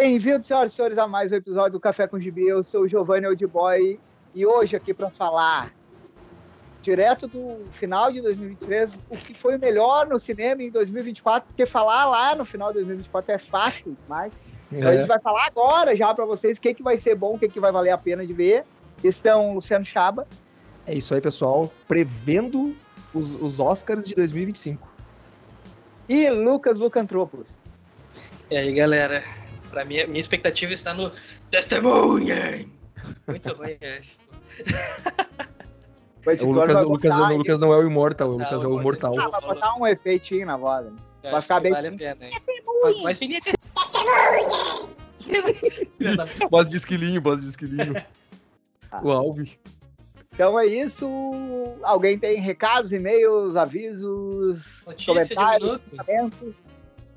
Bem-vindos, senhoras e senhores, a mais um episódio do Café com Gibi. Eu sou o Giovanni Oldboy e hoje aqui para falar direto do final de 2023, o que foi o melhor no cinema em 2024, porque falar lá no final de 2024 é fácil demais. Então a É. gente vai falar agora já para vocês o que, que vai ser bom, o que, que vai valer a pena de ver. Estão Luciano Chaba, É isso aí, pessoal. Prevendo os, os Oscars de 2025. e Lucas Lucantropoulos. E aí, galera? Pra mim, minha expectativa está no Testemunha! Muito ruim, eu acho. O Lucas, vai o Lucas, o Lucas não é o Imortal, o Não, Lucas é o o Mortal. Imortal. Ah, vai botar um efeitinho na voz. né? Eu Vai ficar bem- Vale a pena, hein? Mas da- Voz de esquilinho, voz de esquilinho. o Alve. Então é isso. Alguém tem recados, e-mails, avisos, Notícia de comentários, minuto. pensamentos?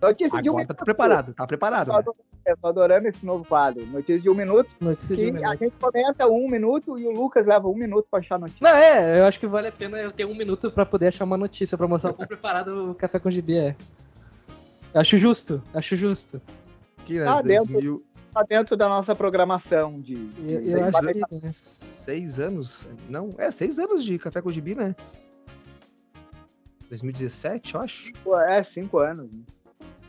Notícia de um Agora minuto. tá preparado, tá preparado. Né? Eu tô adorando esse novo quadro. Notícia de um minuto. Notícia de um a minuto. gente comenta um minuto e o Lucas leva um minuto pra achar a notícia. Não, é, eu acho que vale a pena eu ter um minuto pra poder achar uma notícia, pra mostrar o quão preparado o Café com Gibi é. Acho justo, acho justo. Que, né, Tá dentro. 2000 Tá dentro da nossa programação de. de Eu, seis eu acho anos. que. né? seis anos? Não, é, seis anos de Café com Gibi, né? 2017, eu acho. É, cinco anos. né?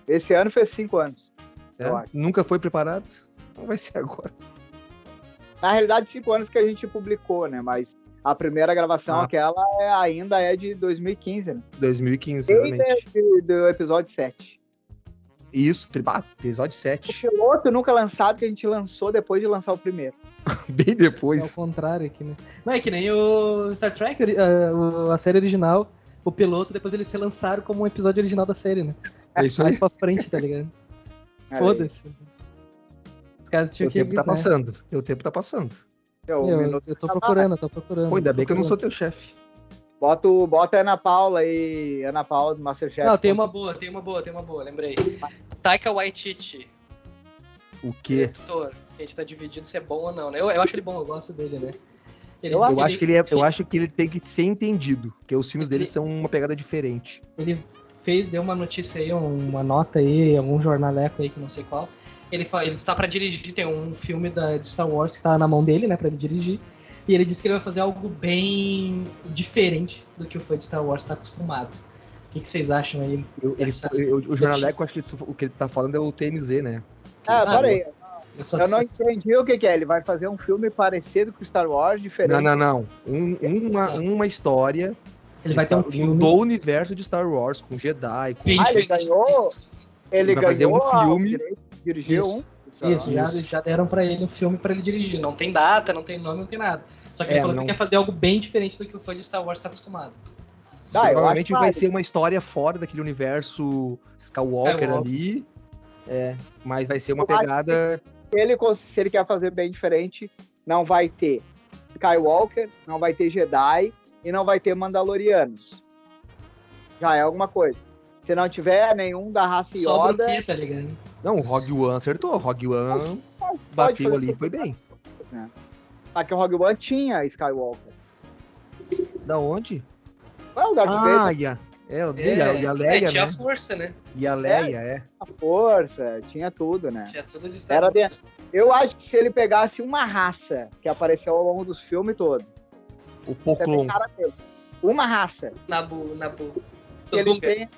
Esse ano fez cinco anos. É. Nunca foi preparado. Não vai ser agora. Na realidade, cinco anos que a gente publicou, né? Mas a primeira gravação, Ah. aquela, é- ainda é de 2015, né? 2015, Desde realmente. do, do episódio 7. Isso, ah, episódio O 7. piloto nunca lançado que a gente lançou depois de lançar o primeiro. Bem É o depois. contrário aqui, né? Não, é que nem o Star Trek, ori- ah, o- a série original, o piloto, depois eles relançaram como um episódio original da série, né? É isso Mais aí. pra frente, tá ligado? Foda-se. Os caras tinham O que. tempo tá né? passando. O tempo tá passando. Eu, minuto. eu tô procurando, eu tô procurando. Pô, ainda tô bem que eu não sou procurando. teu chefe. Bota, o- bota a Ana Paula aí. Ana Paula do Masterchef. Não, tem uma. Boa, tem uma boa, tem uma boa, lembrei. Taika Waititi, O quê? diretor. A gente tá dividido se é bom ou não, né? Eu, eu acho ele bom, eu gosto dele, né? Ele Eu Eu acho que ele é, eu acho que ele tem que ser entendido, porque os filmes dele Ele- são uma pegada diferente. ele fez, deu uma notícia aí, uma nota aí, algum jornaleco aí que não sei qual. Ele, ele está pra dirigir, tem um filme da, de Star Wars que tá na mão dele, né, pra ele dirigir. E ele disse que ele vai fazer algo bem diferente do que o fã de Star Wars tá acostumado. O que, que vocês acham aí? Eu- ele- eu- o jornaleco, acho que tu- o que ele tá falando é o TMZ, né? Ah, Ah, pera aí. Eu, só Eu não entendi o que, que é. Ele vai fazer um filme parecido com Star Wars, diferente. Não, não, não. Um- uma, uma história ele vai ter um filme do universo de Star Wars, com Jedi, com... Ah, ele ganhou? Ele Vai fazer ganhou um filme. o dirigir Isso. um. Isso, já, Isso. já deram pra ele um filme pra ele dirigir. Não tem data, não tem nome, não tem nada. Só que ele É, falou não- que quer fazer algo bem diferente do que o fã de Star Wars tá acostumado. Tá, Provavelmente vai ser uma história fora daquele universo Skywalker, Skywalker. ali. É, mas vai ser uma pegada. Se ele, se ele quer fazer bem diferente, não vai ter Skywalker, não vai ter Jedi e não vai ter Mandalorianos. Já é alguma coisa. Se não tiver nenhum da raça Sobra o Yoda, quê, tá ligado? Não, o Rogue One acertou. Rogue One pode bateu ali e foi bem. Só que o Rogue One tinha Skywalker. Da onde? Qual é o Darth Ah, Vader? a, é, e a, e a é, Leia, tinha né? força, né? E a Leia, é. A força, tinha tudo, né? Tinha tudo de Star Era Wars. Eu acho que se ele pegasse uma raça que apareceu ao longo dos filmes todos, O Poklon. Uma raça. Nabu, Nabu. Ele tem...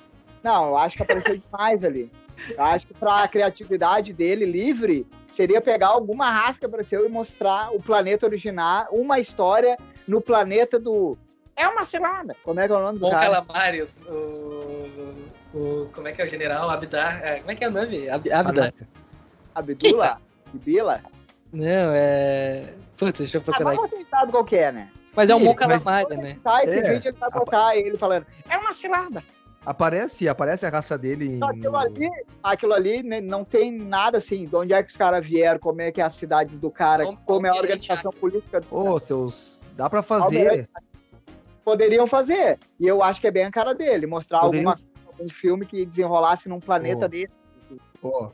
Não, eu acho que apareceu demais ali. Eu acho que pra criatividade dele livre, seria pegar alguma raça que apareceu e mostrar o planeta original, uma história no planeta do. É uma cilada! Como é que é o nome do Bom cara? Calamares, o, o. Como é que é o general? Abdar. é, como é que é o nome? Ab, Abdar. Caraca. Abdullah? Bila? Não, é. Putz, deixa eu Ah, procurar mas aqui. você sabe qual que é, né? Mas é um bom calamari, né? Esse É. ele vai botar ele falando, é uma cilada! Aparece, aparece a raça dele. Só no- Aquilo ali, aquilo ali né, não tem nada assim, de onde é que os caras vieram, como é que é as cidades do cara, Como- como é a organização política do Ô, seus. Dá pra fazer. poderiam fazer. E eu acho que é bem a cara dele, mostrar Poderiam- alguma, algum filme que desenrolasse num planeta Oh. dele. Ó,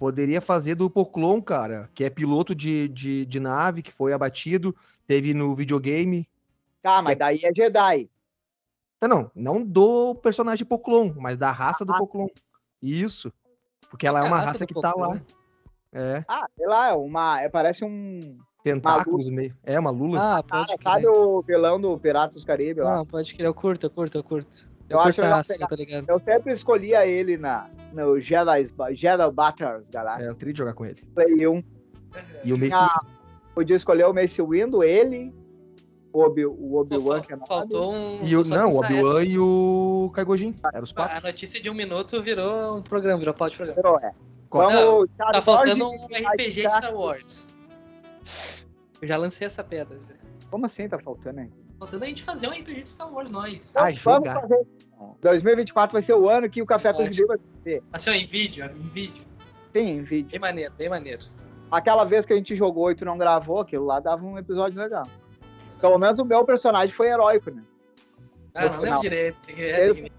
poderia fazer do Poklon, cara, que é piloto de, de, de nave que foi abatido, teve no videogame. Tá, mas daí é Jedi. Não, não, não do personagem Poklon, mas da raça do Ah. Poklon. Isso. Porque ela é A uma raça raça do que tá lá. É, Ah, sei lá, é uma. é- parece um. tentáculos meio. É, uma lula. Ah, pode Cara, sabe o vilão do Piratas dos Caribe lá? Ah, pode crer, eu curto, eu curto, eu curto. Eu Eu, acho curto legal a ação, pegar- tá ligado? Eu sempre escolhia ele na, no Jedi, Jedi Battles, galera. É, eu teria de jogar com ele. Play 1. E o Mace Ah, podia escolher o Mace Windu, ele, o Obi- o Pô, Obi-Wan, fal- que é nada. faltou um. E o, não, o Obi-Wan e o Kaigojin. Eram os quatro. A notícia de um minuto virou um programa, virou pau de programa. Virou, é. Vamos, cara, Tá faltando um RPG de Star Wars. Eu já lancei essa pedra. já. Como assim tá faltando aí? Faltando a gente fazer um RPG de Star Wars, nós. Ah, Vamos jogar. fazer. 2024 vai ser o ano que o Café com vai ter. Assim, ó, em vídeo, em vídeo. Sim, em vídeo. Bem maneiro, bem maneiro. Aquela vez que a gente jogou e tu não gravou, aquilo lá dava um episódio legal. Pelo menos o meu personagem foi heróico, né? Ah, No não final. lembro direito. É, Ele-.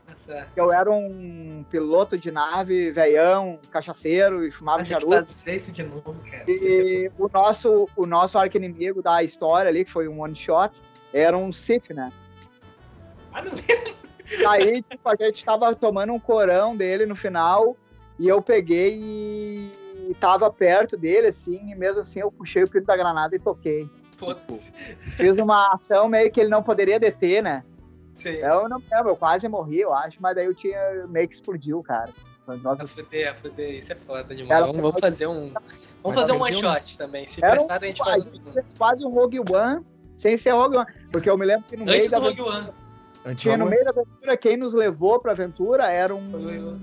Eu era um piloto de nave, veião, cachaceiro e fumava A gente charuto. fazer isso de novo, cara. E o nosso, o nosso arco-inimigo da história ali, que foi um one shot, era um Sith, né? Ah, não. Aí, tipo, a gente tava tomando um corão dele no final, e eu peguei e tava perto dele, assim, e mesmo assim eu puxei o pino da granada e toquei. Foda-se. Fiz uma ação meio que ele não poderia deter, né? Sei. Eu não lembro, eu quase morri, eu acho, mas daí eu tinha meio que explodiu, cara. Nossa, A fuder, a fuder, isso é foda Cara, demais. Vamos, fazer um. Vamos fazer um one shot também. Se Era um- prestar, a gente faz um segundo. quase um Rogue One, sem ser Rogue One. Porque eu me lembro que no Antes meio do da Rogue One. Tinha no meio da aventura, quem nos levou pra aventura era um. o-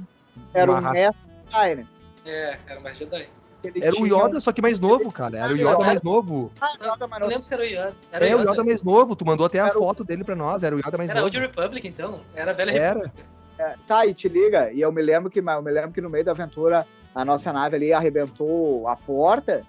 Era Uma um raça. Jedi, né? É, era mais Jedi. Ele Era o Yoda, só que mais novo, cara. Era o Yoda mais novo. um- Ah, Yoda, mas Não não- lembro se era o Yoda. Era É, o Yoda mais novo. Tu mandou até a Era o- foto dele pra nós. Era o Yoda mais Era novo. Old Republic, então. Era a velha Era. República. É, tá, e te liga. E eu me lembro que eu me lembro que no meio da aventura a nossa nave ali arrebentou a porta.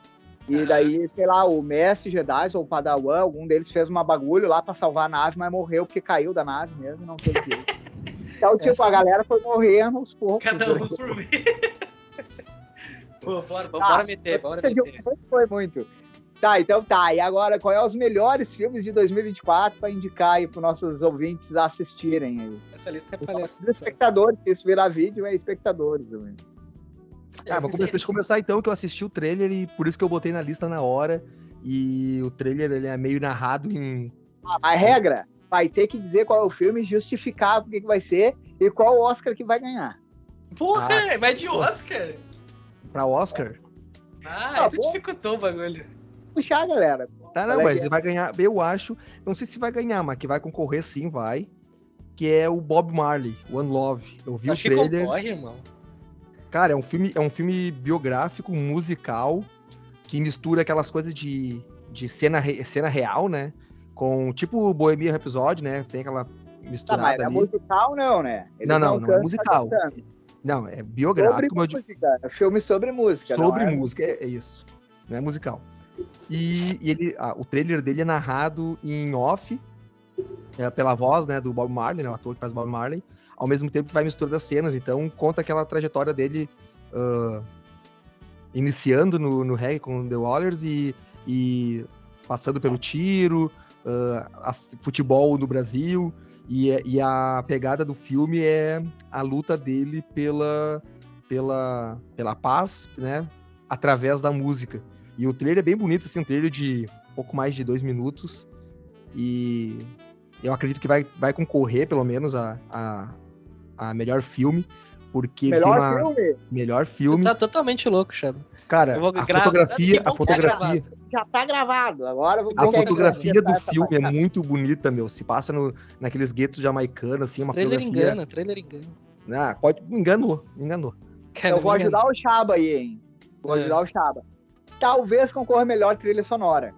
E daí, sei lá, o mestre Jedi ou o Padawan, algum deles fez uma bagulho lá pra salvar a nave, mas morreu porque caiu da nave mesmo, não teve jeito. Então, tipo, a galera foi morrendo aos poucos. Cada um por vez. Pô, bora, bora meter, bora Esse de um meter. foi muito. Tá, então tá. E agora, qual é os melhores filmes de 2024 pra indicar aí pros nossos ouvintes assistirem aí? Essa lista é Os palestra. espectadores, se isso virar vídeo, é espectadores. também. Ah, vou come- deixa eu começar então, que eu assisti o trailer e por isso que eu botei na lista na hora. E o trailer ele é meio narrado em. A regra vai ter que dizer qual é o filme, justificar o que, que vai ser e qual o Oscar que vai ganhar. Porra, Ah, mas de Oscar. pra Oscar. Ah, Ah, tu bom. dificultou o bagulho. Puxar, galera. Tá, não, mas ele vai ganhar. Eu acho. Não sei se vai ganhar, mas que vai concorrer sim, vai. Que é o Bob Marley, One Love. Eu vi Acho o que trailer. concorre, irmão. Cara, é um filme, é um filme biográfico, musical, que mistura aquelas coisas de, de cena, cena real, né? Com tipo o Bohemian Rhapsody, né? Tem aquela Tá, misturada mas é ali. musical não, né? Não, não, não é musical. tá. Não, é Sobre biográfico, digo, música. É filme sobre música. sobre é? música, é, é isso. Não é musical. E, e ele, ah, o trailer dele é narrado em off, é, pela voz, né, do Bob Marley, né, o ator que faz Bob Marley, ao mesmo tempo que vai misturando as cenas, então conta aquela trajetória dele ah, iniciando no, no reggae com The Wallers e, e passando pelo tiro, as- futebol no Brasil, e, é- e a pegada do filme é a luta dele pela, pela, pela paz, né, através da música. E o trailer é bem bonito, assim, um trailer de pouco mais de dois minutos. E eu acredito que vai, vai concorrer, pelo menos, a, a, a melhor filme. Porque ele Melhor tem uma filme? melhor filme. tá totalmente louco, Chabo. Cara, Eu vou a fotografia, a tá fotografia, gravado. Já tá gravado. Agora eu vou a fotografia do filme é muito bonita, meu. Se passa no, naqueles guetos jamaicanos, assim, uma Trailer fotografia. engana, trailer engana. Ah, pode. Me enganou, me enganou. Cara, Eu vou ajudar o Chaba aí, hein? Vou É. ajudar o Chaba. Talvez concorra melhor trilha sonora.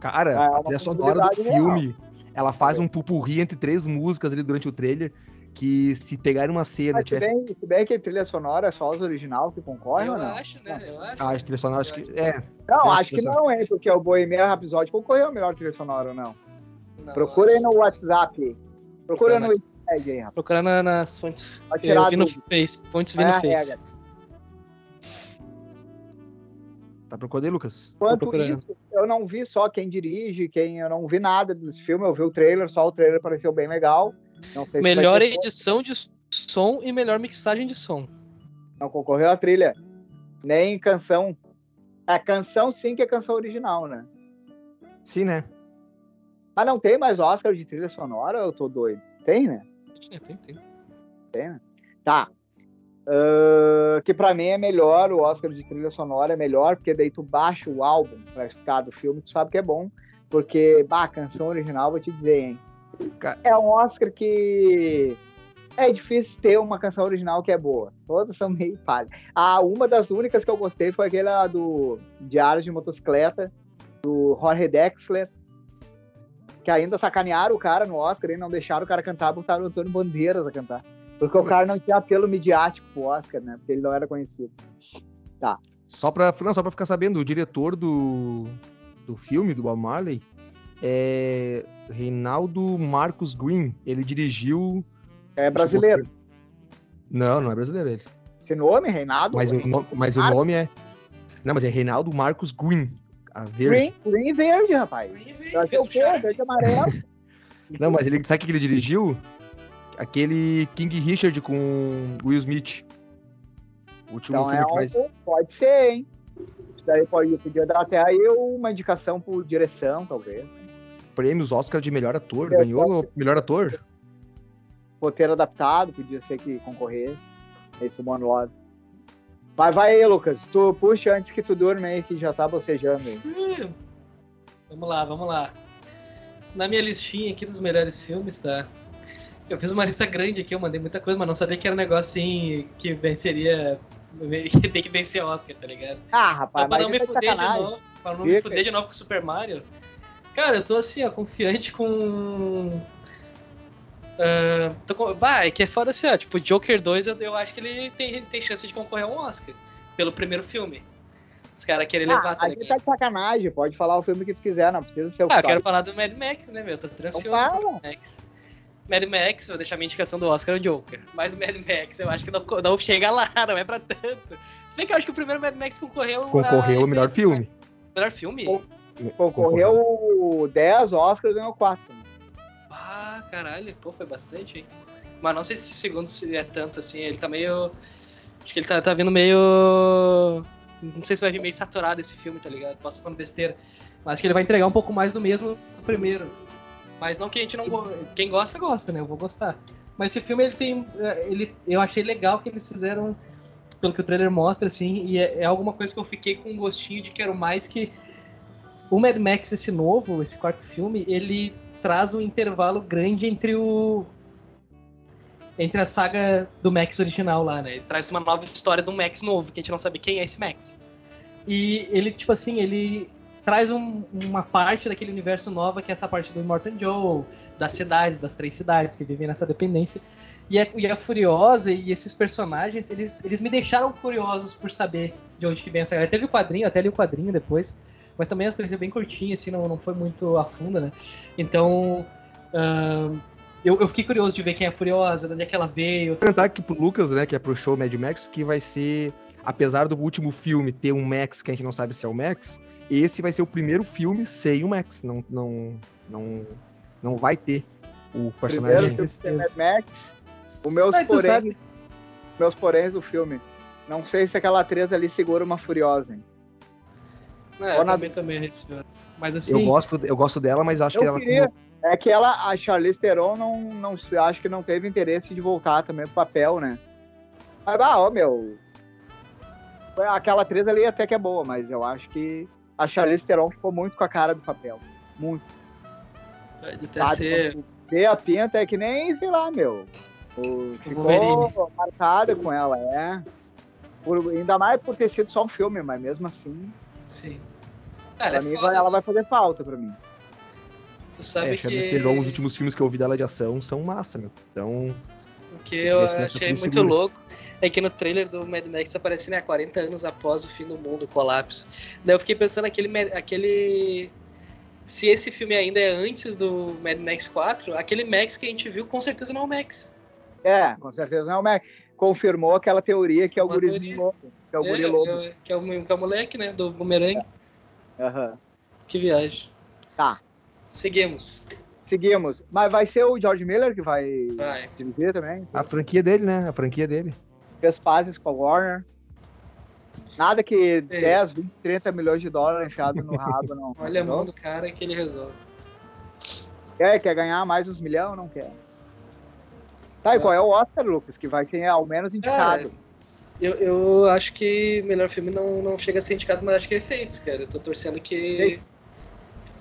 Cara, É a trilha sonora do possibilidade real. filme, ela faz um pupurri entre três músicas ali durante o trailer, que se pegar uma cena, se tivesse... bem, se bem que trilha sonora é só os original que concorrem ou Eu não? acho, né? Eu acho. Ah, a trilha sonora, acho que... É, Não, acho acho que não, hein? Porque o Bohemian Rhapsody concorreu a melhor trilha sonora ou não. Não, Procura aí no WhatsApp. Procura no Wikipedia aí, rapaz. Na- nas fontes. Eu vi no. Face. Fontes vi É no a Face. regra. tá procurando aí, Lucas? Procurando. isso, eu não vi só quem dirige, quem eu não vi nada desse filme, eu vi o trailer, só o trailer pareceu bem legal. Se Melhor edição de som e melhor mixagem de som. Não concorreu a trilha. Nem canção. É canção sim que é canção original, né? Sim, né? Mas não tem mais Oscar de trilha sonora, eu tô doido. Tem, né? Tem, tem, tem. Tem, né? Tá. Uh, que pra mim é melhor, o Oscar de trilha sonora é melhor, porque daí tu baixa o álbum pra escutar do filme, tu sabe que é bom. Porque, bah, a canção original, vou te dizer, hein? É um Oscar que é difícil ter uma canção original que é boa. Todas são meio palha. Ah, uma das únicas que eu gostei foi aquela do Diário de Motocicleta, do Jorge Dexler, que ainda sacanearam o cara no Oscar e não deixaram o cara cantar, botaram o Antônio Bandeiras a cantar. Porque o cara não tinha apelo midiático pro Oscar, né? Porque ele não era conhecido. Tá. Só pra, não, só pra ficar sabendo, o diretor do, do filme, do Bob Marley, é Reinaldo Marcos Green. Ele dirigiu. É brasileiro. Não, não é brasileiro ele. Esse nome, Reinaldo? Mas, o, no, mas o nome é. Não, mas é Reinaldo Marcos Green. A verde. Green, green verde, rapaz. Green verde, o quê? Verde amarelo. não, mas ele sabe o que ele dirigiu? Aquele King Richard com Will Smith. O último então filme é que mais... Pode ser, hein? Isso daí pode, podia dar até aí uma indicação por direção, talvez. Prêmios Oscar de melhor ator. Direção, Ganhou melhor ator? Roteiro adaptado, podia ser que concorrer. Esse monologue. Mas vai aí, Lucas. Tu puxa antes que tu durma aí, que já tá bocejando aí. Hum, vamos lá, vamos lá. Na minha listinha aqui dos melhores filmes, tá? Eu fiz uma lista grande aqui, eu mandei muita coisa, mas não sabia que era um negócio assim que venceria. que tem que vencer Oscar, tá ligado? Ah, rapaz, pra não me fuder de novo. Pra não me fuder de novo com o Super Mario. Cara, eu tô assim, ó, confiante com. Uh, tô com... Bah, é que é foda assim, ó. Tipo, Joker 2 eu, eu acho que ele tem, ele tem chance de concorrer a um Oscar. Pelo primeiro filme. Os caras querem ah, levar, tá ligado? tá de sacanagem, pode falar o filme que tu quiser, não precisa ser o Ah, eu quero falar do Mad Max, né, meu? Tô transioso então, Mad Max. Mad Max, vou deixar minha indicação do Oscar o Joker. Mas o Mad Max eu acho que não, não chega lá, não é pra tanto. Se bem que eu acho que o primeiro Mad Max concorreu. Concorreu ao melhor filme. Melhor filme? Concorreu 10 Oscars e ganhou 4. Ah, caralho, pô, foi bastante, hein? Mas não sei se segundo se é tanto assim, ele tá meio. Acho que ele tá, tá vindo meio. Não sei se vai vir meio saturado esse filme, tá ligado? Posso falando besteira. Mas acho que ele vai entregar um pouco mais do mesmo no primeiro. Mas não que a gente não. Quem gosta, gosta, né? Eu vou gostar. Mas esse filme, ele tem. É, ele, eu achei legal que eles fizeram, pelo que o trailer mostra, assim, e é, é alguma coisa que eu fiquei com um gostinho de quero mais que. O Mad Max, esse novo, esse quarto filme, ele traz um intervalo grande entre o. Entre a saga do Max original lá, né? Ele traz uma nova história do Max novo, que a gente não sabe quem é esse Max. E ele, tipo assim, ele traz um, uma parte daquele universo nova, que é essa parte do Immortal Joe, das cidades, das três cidades que vivem nessa dependência. E a, e a Furiosa e esses personagens, eles, eles me deixaram curiosos por saber de onde que vem essa galera. Teve o quadrinho, até li o quadrinho depois, mas também as coisas bem curtinhas, assim, não, não foi muito a funda, né? Então, uh, eu, eu, fiquei curioso de ver quem é a Furiosa, de onde é que ela veio. Vou comentar aqui pro Lucas, né, que é pro show Mad Max, que vai ser, apesar do último filme ter um Max que a gente não sabe se é o Max, esse vai ser o primeiro filme sem o Max. Não, não, não, não vai ter o personagem. Primeiro filme Mad Max. O meus porém, meus porém do filme. Não sei se aquela atriz ali segura uma furiosa. Hein? É, eu na... também também receoso. Mas assim. Eu gosto, eu gosto dela, mas acho que ela. Queria... É que ela, a Charlize Theron, não, não acho que não teve interesse de voltar também pro papel, né? Mas, ah, ó, meu. Aquela atriz ali até que é boa, mas eu acho que a Charlize Theron ficou muito com a cara do papel. Muito. Pode até Sabe, ser... Ver a pinta é que nem, sei lá, meu. ficou Wolverine. marcada com ela, é. Por, ainda mais por ter sido só um filme, mas mesmo assim. Sim. Pra é mim, vai, ela vai fazer falta pra mim. Tu sabe é, que... Theron, os últimos filmes que eu vi dela de ação são massa, meu. Então... O que eu achei muito seguro. louco é que no trailer do Mad Max aparece, né, 40 anos após o fim do mundo, o colapso. Daí eu fiquei pensando aquele, aquele se esse filme ainda é antes do Mad Max 4, aquele Max que a gente viu com certeza não é o Max. É, com certeza não é o Max. Confirmou aquela teoria que é o guri lobo. Que é o é, guri lobo. É, que, é o, que é o moleque, né? Do bumerangue. É. Uhum. Que viagem. Tá. Seguimos. Seguimos. Mas vai ser o George Miller que vai, vai. dirigir também? A franquia dele, né? A franquia dele. Fez pazes com a Warner. Nada que 10, 20, 30 milhões de dólares enfiado no rabo, não. Olha a mão do cara que ele resolve. Quer, quer ganhar mais uns milhões ou não quer? Tá, e qual é o Oscar, Lucas? Que vai ser ao menos indicado. eu, eu acho que melhor filme não, não chega a ser indicado, mas acho que é efeitos, cara. Eu tô torcendo que.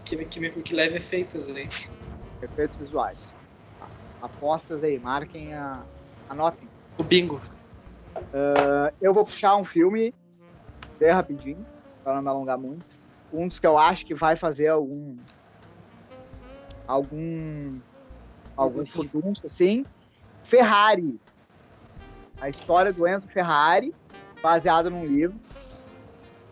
Que, que, que leve efeitos aí. Efeitos visuais. Apostas aí, marquem a. Anotem. O bingo. Uh, eu vou puxar um filme bem rapidinho, para não me alongar muito. Um dos que eu acho que vai fazer algum. algum. algum furdunço, assim. Ferrari. A história do Enzo Ferrari, baseada num livro.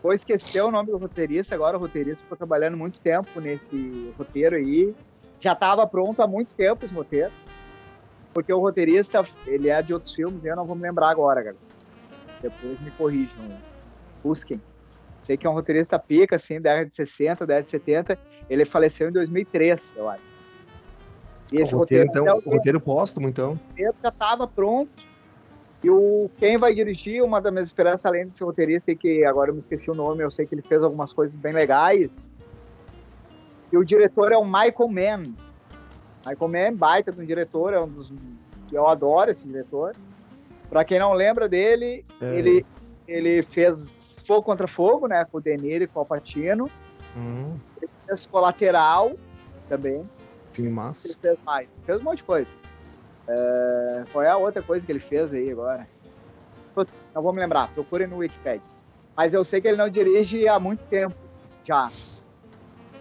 Vou esquecer o nome do roteirista, agora o roteirista ficou trabalhando muito tempo nesse roteiro aí. Já estava pronto há muito tempo esse roteiro. Porque o roteirista, ele é de outros filmes eu não vou me lembrar agora, cara. Depois me corrijam. Busquem. Sei que é um roteirista pica, assim, da década de 60, década de 70. Ele faleceu em 2003, eu acho. E esse o roteiro, roteiro então, o roteiro póstumo, então. O roteiro já estava pronto. E o, quem vai dirigir, uma das minhas esperanças, além desse roteirista, que agora eu me esqueci o nome, eu sei que ele fez algumas coisas bem legais. E o diretor é o Michael Mann. Michael Mann, é baita de um diretor, é um dos eu adoro esse diretor. Para quem não lembra dele, é. ele, ele fez Fogo contra Fogo, né, com o Deniro e com o Alpatino. Uhum. Ele fez Colateral também. Filme massa. Ele fez mais. Fez um monte de coisa. É, qual é a outra coisa que ele fez aí agora? Não vou me lembrar, procure no Wikipedia. Mas eu sei que ele não dirige há muito tempo já.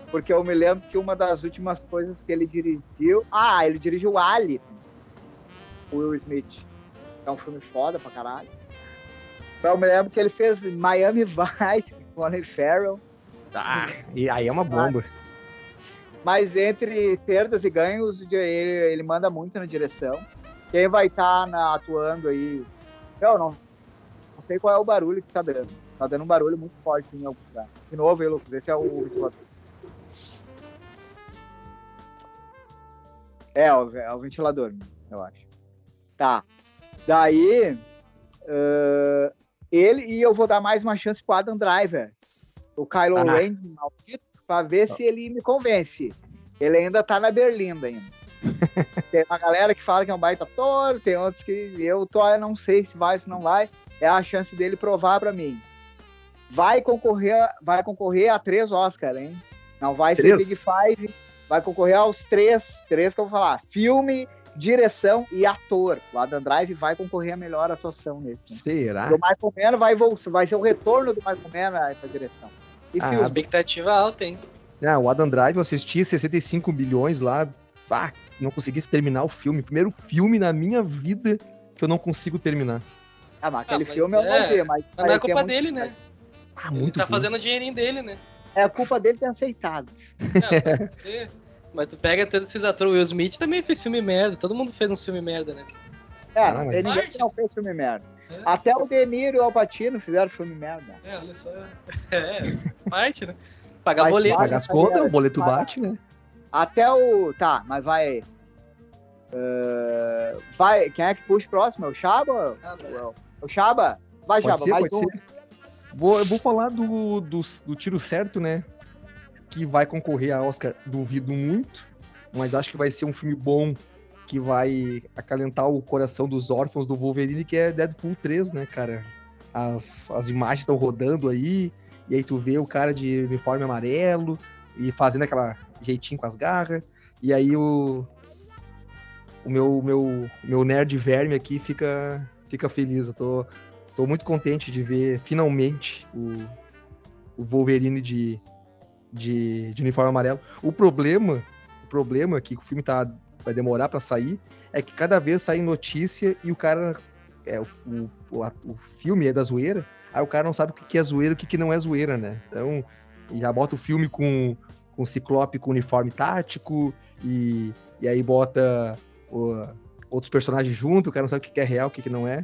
Porque eu me lembro que uma das últimas coisas que ele dirigiu. Ah, ele dirigiu Ali. O Will Smith. É um filme foda pra caralho. Então, eu me lembro que ele fez Miami Vice com Colin Farrell. Ah, e aí é uma bomba. Mas entre perdas e ganhos, ele, ele manda muito na direção. Quem vai estar tá atuando aí. Eu não, não sei qual é o barulho que tá dando. Tá dando um barulho muito forte em algum lugar. De novo aí, Lucas. Esse é o ventilador. É, o, é o ventilador, eu acho. Tá. Daí. Uh, ele e eu vou dar mais uma chance pro Adam Driver. O Kylo ah. Ren, maldito para ver se ele me convence. Ele ainda tá na Berlinda ainda. tem uma galera que fala que é um baita ator, tem outros que eu tô, eu não sei se vai, se não vai. É a chance dele provar para mim. Vai concorrer, vai concorrer a três Oscars, hein? Não vai três? ser Big Five, vai concorrer aos três, três que eu vou falar. Filme, direção e ator. O Adam Drive vai concorrer a melhor atuação nesse. Será? O Michael Mann vai, vai ser o retorno do Michael Mann a essa direção. E ah, expectativa alta, hein? Ah, o Adam Drive, eu assisti 65 bilhões lá. Ah, não consegui terminar o filme. Primeiro filme na minha vida que eu não consigo terminar. Ah, mas aquele ah, mas filme é... eu não vi, mas. Mas não é culpa é dele, né? Ah, muito Ele tá fazendo o dinheirinho dele, né? É a culpa dele ter aceitado. É, mas tu pega todos esses atores. O Will Smith também fez filme merda. Todo mundo fez um filme merda, né? É, ah, mas... ninguém não fez filme merda. É. Até o Deniro e o Alpatino fizeram filme merda. É, olha só. É, parte, né? Pagar mas boleto. Pagar as contas, o boleto bate, né? Até o. Tá, mas vai. Uh, vai. Quem é que puxa o próximo? É o Chaba? Ah, é o Chaba? Vai, pode Chaba, ser, mais um. Ser. Vou, eu vou falar do, do, do tiro certo, né? Que vai concorrer a Oscar, duvido muito. Mas acho que vai ser um filme bom que vai acalentar o coração dos órfãos do Wolverine, que é Deadpool 3, né, cara? As, as imagens estão rodando aí, e aí tu vê o cara de uniforme amarelo e fazendo aquela jeitinho com as garras, e aí o, o meu, meu, meu nerd verme aqui fica, fica feliz. Eu tô, tô muito contente de ver finalmente o, o Wolverine de, de, de uniforme amarelo. O problema, o problema é que o filme tá vai demorar para sair, é que cada vez sai notícia e o cara. É, o, o, o, o filme é da zoeira, aí o cara não sabe o que é zoeira e o que não é zoeira, né? Então, já bota o filme com, com ciclope com uniforme tático, e, e aí bota o, outros personagens junto, o cara não sabe o que é real, o que não é.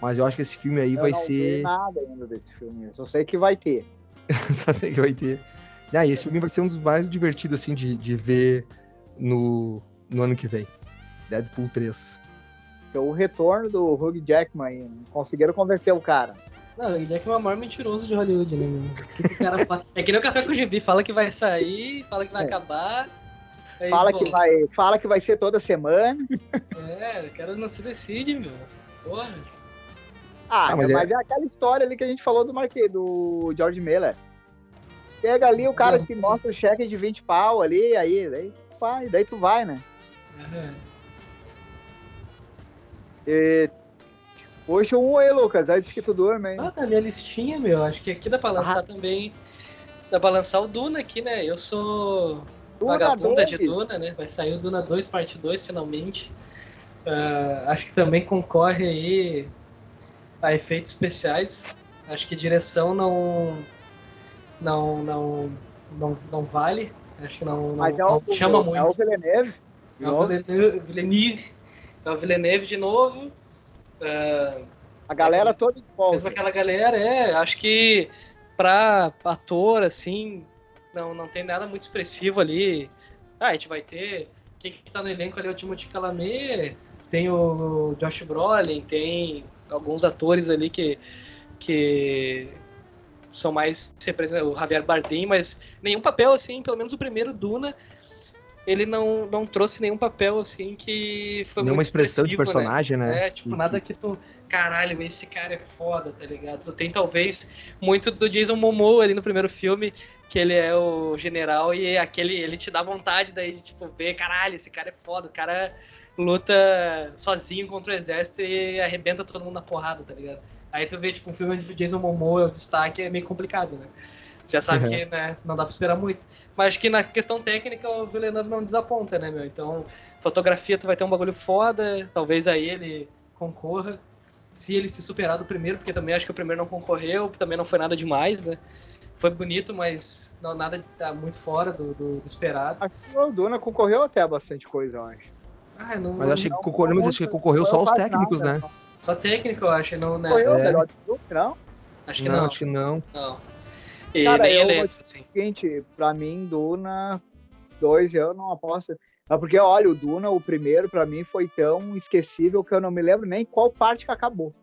Mas eu acho que esse filme aí eu vai ser. Eu não nada ainda desse filme, eu só sei que vai ter. só sei que vai ter. Ah, e esse filme vai ser um dos mais divertidos, assim, de, de ver no, no ano que vem. Deadpool 3. É o retorno do Hugh Jackman aí. Conseguiram convencer o cara. Não, é que é o maior mentiroso de Hollywood, né, meu? Que que o cara fala? É que nem o Café com o Gibi, fala que vai sair, fala que vai É. acabar. aí, Fala pô, que, vai, fala que vai ser toda semana. É, o cara não se decide, meu. Porra. Ah, Ah, mas, mas é... aquela história ali que a gente falou do Marquês, do George Miller. Chega ali, o cara te mostra o cheque de 20 pau ali, aí, daí vai, daí tu vai, né? É. E... Puxa um aí, Lucas, antes que tu durma, hein? Ah, tá minha listinha, meu. Acho que aqui dá pra lançar também. Dá pra lançar o Duna aqui, né? Eu sou Duna vagabunda 2. de Duna, né? Vai sair o Duna 2, parte 2, finalmente. Ah, acho que também concorre aí a efeitos especiais. Acho que direção não. Não. Não. Não, não vale. Acho que não, não, Mas é não o, chama é o muito. Villeneuve. É o. Villeneuve, Villeneuve. É o Villeneuve de novo. Ah, A galera toda de volta. mesmo aquela galera, é, acho que pra ator, assim, não, não tem nada muito expressivo ali. Ah, a gente vai ter. Quem que tá no elenco ali é o Timothy Chalamet, tem o Josh Brolin, tem alguns atores ali que, que são mais o Javier Bardem, mas nenhum papel, assim, pelo menos o primeiro Duna, ele não, não trouxe nenhum papel, assim, que foi Nenhuma muito expressão de né? personagem, né? É, tipo, Que- nada que tu. Caralho, esse cara é foda, tá ligado? Só tem talvez muito do Jason Momoa ali no primeiro filme, que ele é o general e aquele. Ele te dá vontade daí de, tipo, ver, caralho, esse cara é foda, o cara luta sozinho contra o exército e arrebenta todo mundo na porrada, tá ligado? Aí tu vê, tipo, um filme de Jason Momoa, o destaque é meio complicado, né? Já sabe Uhum. que né, não dá pra esperar muito. Mas acho que na questão técnica o Villeneuve não desaponta, né, meu? Então, fotografia tu vai ter um bagulho foda, talvez aí ele concorra. Se ele se superar do primeiro, porque também acho que o primeiro não concorreu, também não foi nada demais, né? Foi bonito, mas não, nada tá muito fora do, do- do esperado. Acho que o Duna concorreu até a bastante coisa, eu acho. Ah, não, Mas acho que concorreu, mas acho que concorreu só os técnicos, nada, né? não. Só técnico, eu acho, não, né? Concorreu, É. melhor de tudo, não? Acho que não, não. acho que não. Não. E Cara, eu vou- assim. Seguinte, pra mim, Duna 2 eu não aposto. É porque, olha, o Duna, o primeiro, pra mim, foi tão esquecível que eu não me lembro nem qual parte que acabou.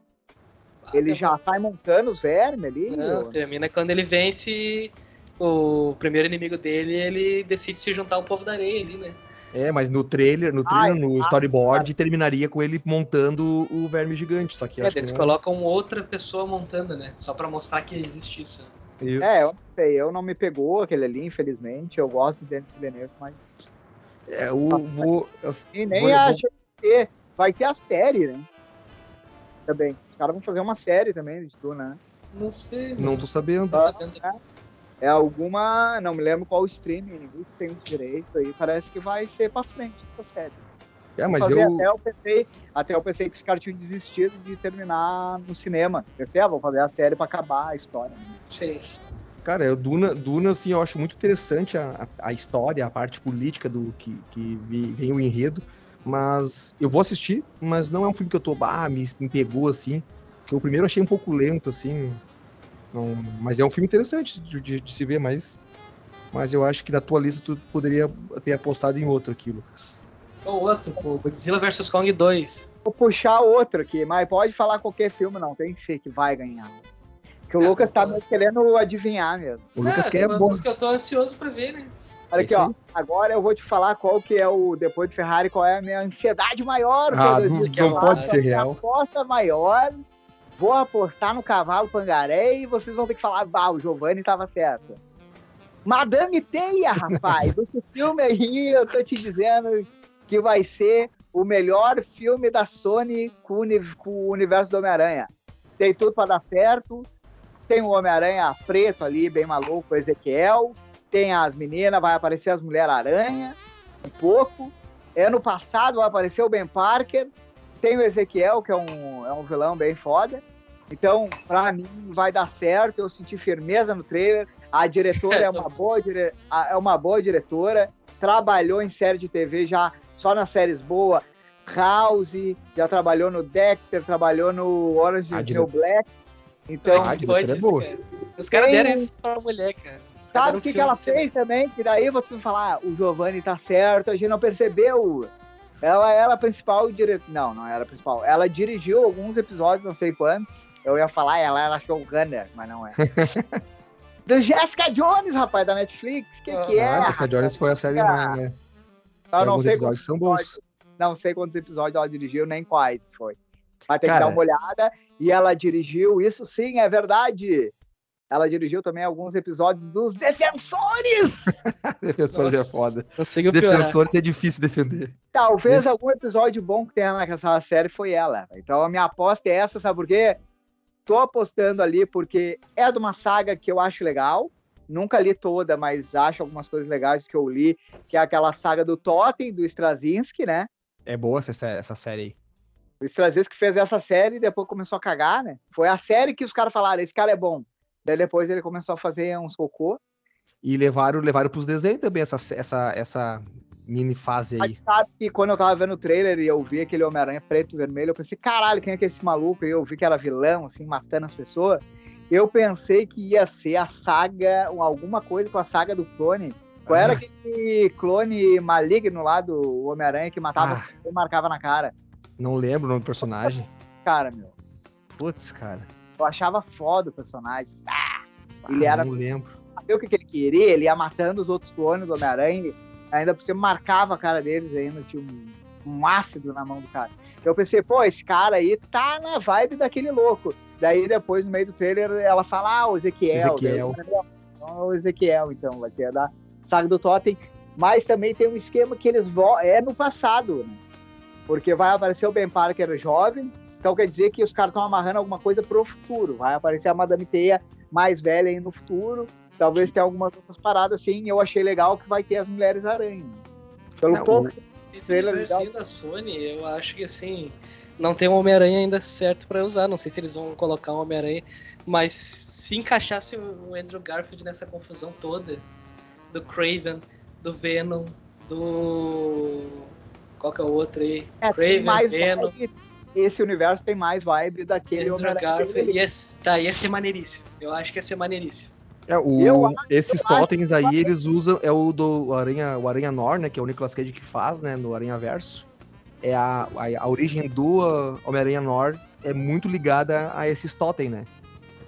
Ele Ah, já sai montando os vermes ali. Não, ou- termina quando ele vence o primeiro inimigo dele, ele decide se juntar ao povo da areia ali, né? É, mas no trailer, no Ai, trailer, no storyboard, terminaria com ele montando o verme gigante. Só que É, acho eles que colocam outra pessoa montando, né? Só pra mostrar que existe isso. Isso. É, eu não sei, eu não me pegou aquele ali, infelizmente. Eu gosto de Denis Villeneuve, mas É, o, vou, e nem Vou- vou- acho que ter- vai ter a série, né? Também. Os caras vão fazer uma série também de Duna, né? Não sei. não tô sabendo. sabendo. É alguma. Não me lembro qual streaming, ninguém tem os direitos aí. Parece que vai ser pra frente essa série. É, mas eu, até eu pensei, até eu pensei que os caras tinham desistido de terminar no cinema. Pensei, ah, vou fazer a série pra acabar a história. Sim. Cara, eu, Duna, Duna, assim, eu acho muito interessante a, a história, a parte política do que, que vem o enredo. Mas eu vou assistir, mas não é um filme que eu tô, ah, me, me pegou, assim. Porque o primeiro eu achei um pouco lento, assim. Não, mas é um filme interessante de, de- de se ver, mas, mas eu acho que na tua lista tu poderia ter apostado em outro aqui, Lucas. O outro, pô, Godzilla vs Kong 2. Vou puxar outro aqui, mas pode falar qualquer filme, não. Tem que ser que vai ganhar. Que o É, Lucas tá querendo adivinhar mesmo. O Lucas Ah, quer uma bom. que eu tô ansioso pra ver, né? Olha É aqui, ó. Agora eu vou te falar qual que é o. Depois do Ferrari, qual é a minha ansiedade maior. Ah, não, 2024. não pode ser A minha real. aposta maior. Vou apostar no cavalo pangaré e vocês vão ter que falar, ah, o Giovanni tava certo. Madame Teia, rapaz. Esse filme aí, eu tô te dizendo que vai ser o melhor filme da Sony com com o universo do Homem-Aranha. Tem tudo pra dar certo. Tem o Homem-Aranha preto ali, bem maluco, o Ezequiel. Tem as meninas, vai aparecer as Mulher-Aranha, um pouco. Ano passado vai aparecer o Ben Parker. Tem o Ezequiel, que é um, é um vilão bem foda. Então, pra mim, vai dar certo. Eu senti firmeza no trailer. A diretora é uma boa, dire... é uma boa diretora. Trabalhou em série de TV já, só nas séries boas. House, já trabalhou no Dexter, trabalhou no Orange A is the dire- New Black. Então, Ah, Pode é cara. Os caras deram isso pra mulher, cara. Os Sabe o que, que ela fez também? Que daí vocês vão falar, ah, o Giovanni tá certo, a gente não percebeu. Ela era a principal diretora. Não, não era a principal. Ela dirigiu alguns episódios, não sei quantos. Eu ia falar ela era showrunner, mas não é. Do Jessica Jones, rapaz, da Netflix. O que, que é? Ah, Jessica Jones foi a série, né? né? Eu não sei, episódios quantos são bons. episódios, não sei quantos episódios ela dirigiu, nem quais foi. Vai ter que dar uma olhada. E ela dirigiu, isso sim, é verdade. Ela dirigiu também alguns episódios dos Defensores. Defensores é Nossa, foda. Conseguiu piorar. Defensores é difícil defender. Talvez algum episódio bom que tenha naquela série foi ela. Então a minha aposta é essa, sabe por quê? Tô apostando ali porque é de uma saga que eu acho legal. Nunca li toda, mas acho algumas coisas legais que eu li, que é aquela saga do Totem, do Straczynski, né? É boa essa, essa série aí. O Straczynski fez essa série e depois começou a cagar, né? Foi a série que os caras falaram, esse cara é bom. Daí depois ele começou a fazer uns cocô. E levaram, levaram pros desenhos também essa, essa, essa mini fase aí. Mas sabe que quando eu tava vendo o trailer e eu vi aquele Homem-Aranha preto e vermelho, eu pensei, caralho, quem é que é esse maluco? E eu vi que era vilão, assim, matando as pessoas. Eu pensei que ia ser a saga, ou alguma coisa com a saga do clone. Qual era Ah. aquele clone maligno lá do Homem-Aranha que matava Ah. e marcava na cara? Não lembro o nome do personagem. Cara, meu. Putz, cara. Eu achava foda o personagem. Ah, Ah, Ele era- Não lembro. saber o que, que ele queria, ele ia matando os outros clones do Homem-Aranha, ainda por cima marcava a cara deles ainda, tinha um, um ácido na mão do cara. Eu pensei, pô, esse cara aí tá na vibe daquele louco. Daí depois, no meio do trailer, ela fala, ah, o Ezequiel. Ezequiel. Daí Então, é o Ezequiel, então, vai ter a da saga do Totem. Mas também tem um esquema que eles vão. É no passado, né? Porque vai aparecer o Ben Parker jovem, então quer dizer que os caras estão amarrando alguma coisa pro futuro. Vai aparecer a Madame Teia mais velha aí no futuro. Talvez tenha algumas outras paradas assim. Eu achei legal que vai ter as Mulheres Aranha. Pelo Não, pouco. Esse Trailer universinho da Sony, eu acho que assim, não tem um Homem-Aranha ainda certo pra usar. Não sei se eles vão colocar um Homem-Aranha, mas se encaixasse o Andrew Garfield nessa confusão toda do Craven, do Venom, do. Qual que é o outro aí? É, Craven, mais Venom, vibe, esse universo tem mais vibe daquele Andrew Homem-Aranha. Garfield. Ia, tá, ia ser maneiríssimo. Eu acho que ia ser maneiríssimo. É, o, acho- esses totens aí, eles usam. É o do Aranha, o Aranha Nor, né? Que é o Nicolas Cage que faz, né? No Aranha Verso. É a, a, a origem do uh, Homem-Aranha Nor é muito ligada a esses totem, né?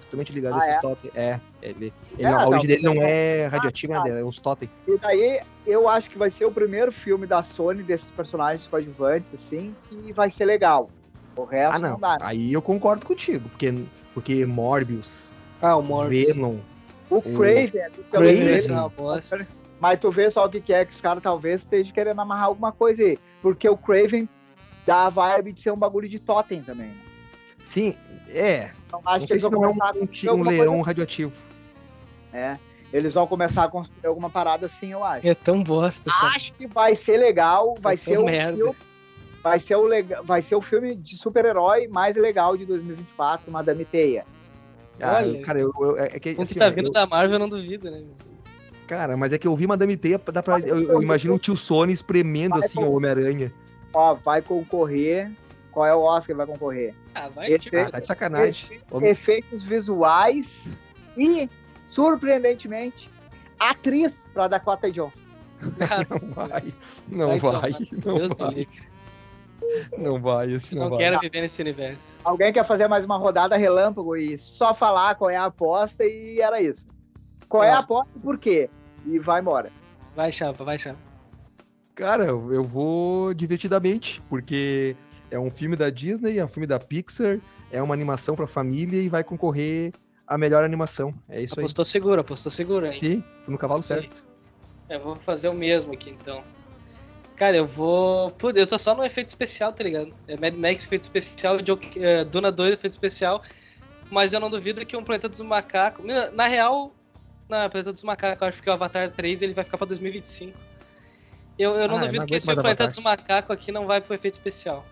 Totalmente ligada a Ah, esses é? totem. É, ele, ele É, não- a não, origem dele não não- é radioativa, né? É uns totem. E daí eu acho que vai ser o primeiro filme da Sony desses personagens coadjuvantes, assim, que vai ser legal. O resto Ah, não, não. dá. né? Aí eu concordo contigo, porque, porque Morbius, Ah, o Morbius. Venom. O Craven, pelo Craven bosta. Mas tu vê só o que que é que os caras talvez estejam querendo amarrar alguma coisa aí. Porque o Craven dá a vibe de ser um bagulho de totem também. Né? Sim, é. Então acho não que sei eles se vão não é um, um, um leão coisa. radioativo. É, eles vão começar a construir alguma parada assim, eu acho. É tão bosta. sabe? Acho que vai ser legal, vai É ser o merda. filme, vai ser o lega- vai ser o filme de super-herói mais legal de 2024, Madame Teia. Ah, Olha, cara, eu, eu- é que, Com o assim, que tá vindo eu- da Marvel, eu não duvido, né? Cara, mas é que eu vi Madame Teia, dá pra, eu, eu imagino o tio Sony espremendo Vai, assim o Homem-Aranha. Ó, vai concorrer. Qual é o Oscar que vai concorrer? Ah, vai, tipo, Ah, tá de sacanagem. Homem- Efeitos visuais e, surpreendentemente, atriz pra Dakota Johnson. nossa, Não vai, não Vai não Deus vai, livre. não vai, esse não, Não vai. quero viver nesse universo. Alguém quer fazer mais uma rodada relâmpago e só falar qual é a aposta e era isso. Qual é a aposta e por quê? E vai embora. Vai, chapa, vai, chapa. Cara, eu vou divertidamente, porque é um filme da Disney, é um filme da Pixar, é uma animação pra família e vai concorrer a melhor animação. É isso aí. Apostou seguro, apostou seguro, hein? Sim, fui no cavalo certo. Eu vou fazer o mesmo aqui, então. Cara, eu vou. Putz, eu tô só no efeito especial, tá ligado? É Mad Max efeito especial, Joke- é, Duna 2 efeito especial. Mas eu não duvido que um Planeta dos Macacos. Na, na real, na Planeta dos Macacos, eu acho que o Avatar 3 ele vai ficar pra 2025. Eu, eu não Ah, eu duvido não que esse Planeta Avatar. dos Macacos aqui não vai pro efeito especial.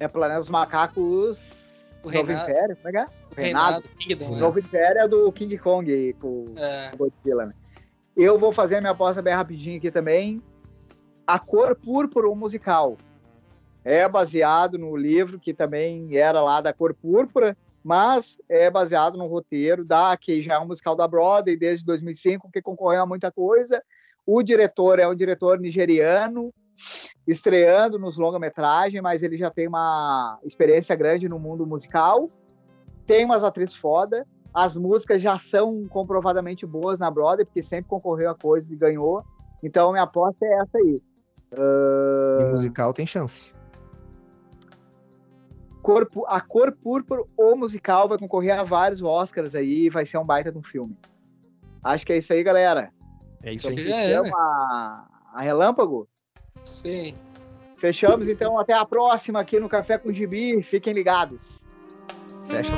É Planeta dos Macacos. O Novo Reinado, Império, como é que é? o Reinado, Kingdom, né? Novo Império é do King Kong aí, com É, o Godzilla, né? Eu vou fazer a minha aposta bem rapidinho aqui também. A Cor Púrpura, o musical. É baseado no livro que também era lá da Cor Púrpura, mas é baseado no roteiro da que já é um musical da Broadway desde 2005, que concorreu a muita coisa. O diretor é um diretor nigeriano, estreando nos longa-metragem, mas ele já tem uma experiência grande no mundo musical. Tem umas atrizes foda. As músicas já são comprovadamente boas na Broadway, porque sempre concorreu a coisas e ganhou. Então, minha aposta é essa aí. Uh... E musical tem chance. Corpo, a Cor Púrpura, o musical, vai concorrer a vários Oscars aí, vai ser um baita de um filme. Acho que é isso aí, galera. É isso aí. É, a, a Relâmpago? Sim. Fechamos, então. Até a próxima aqui no Café com Gibi. Fiquem ligados. Fecha.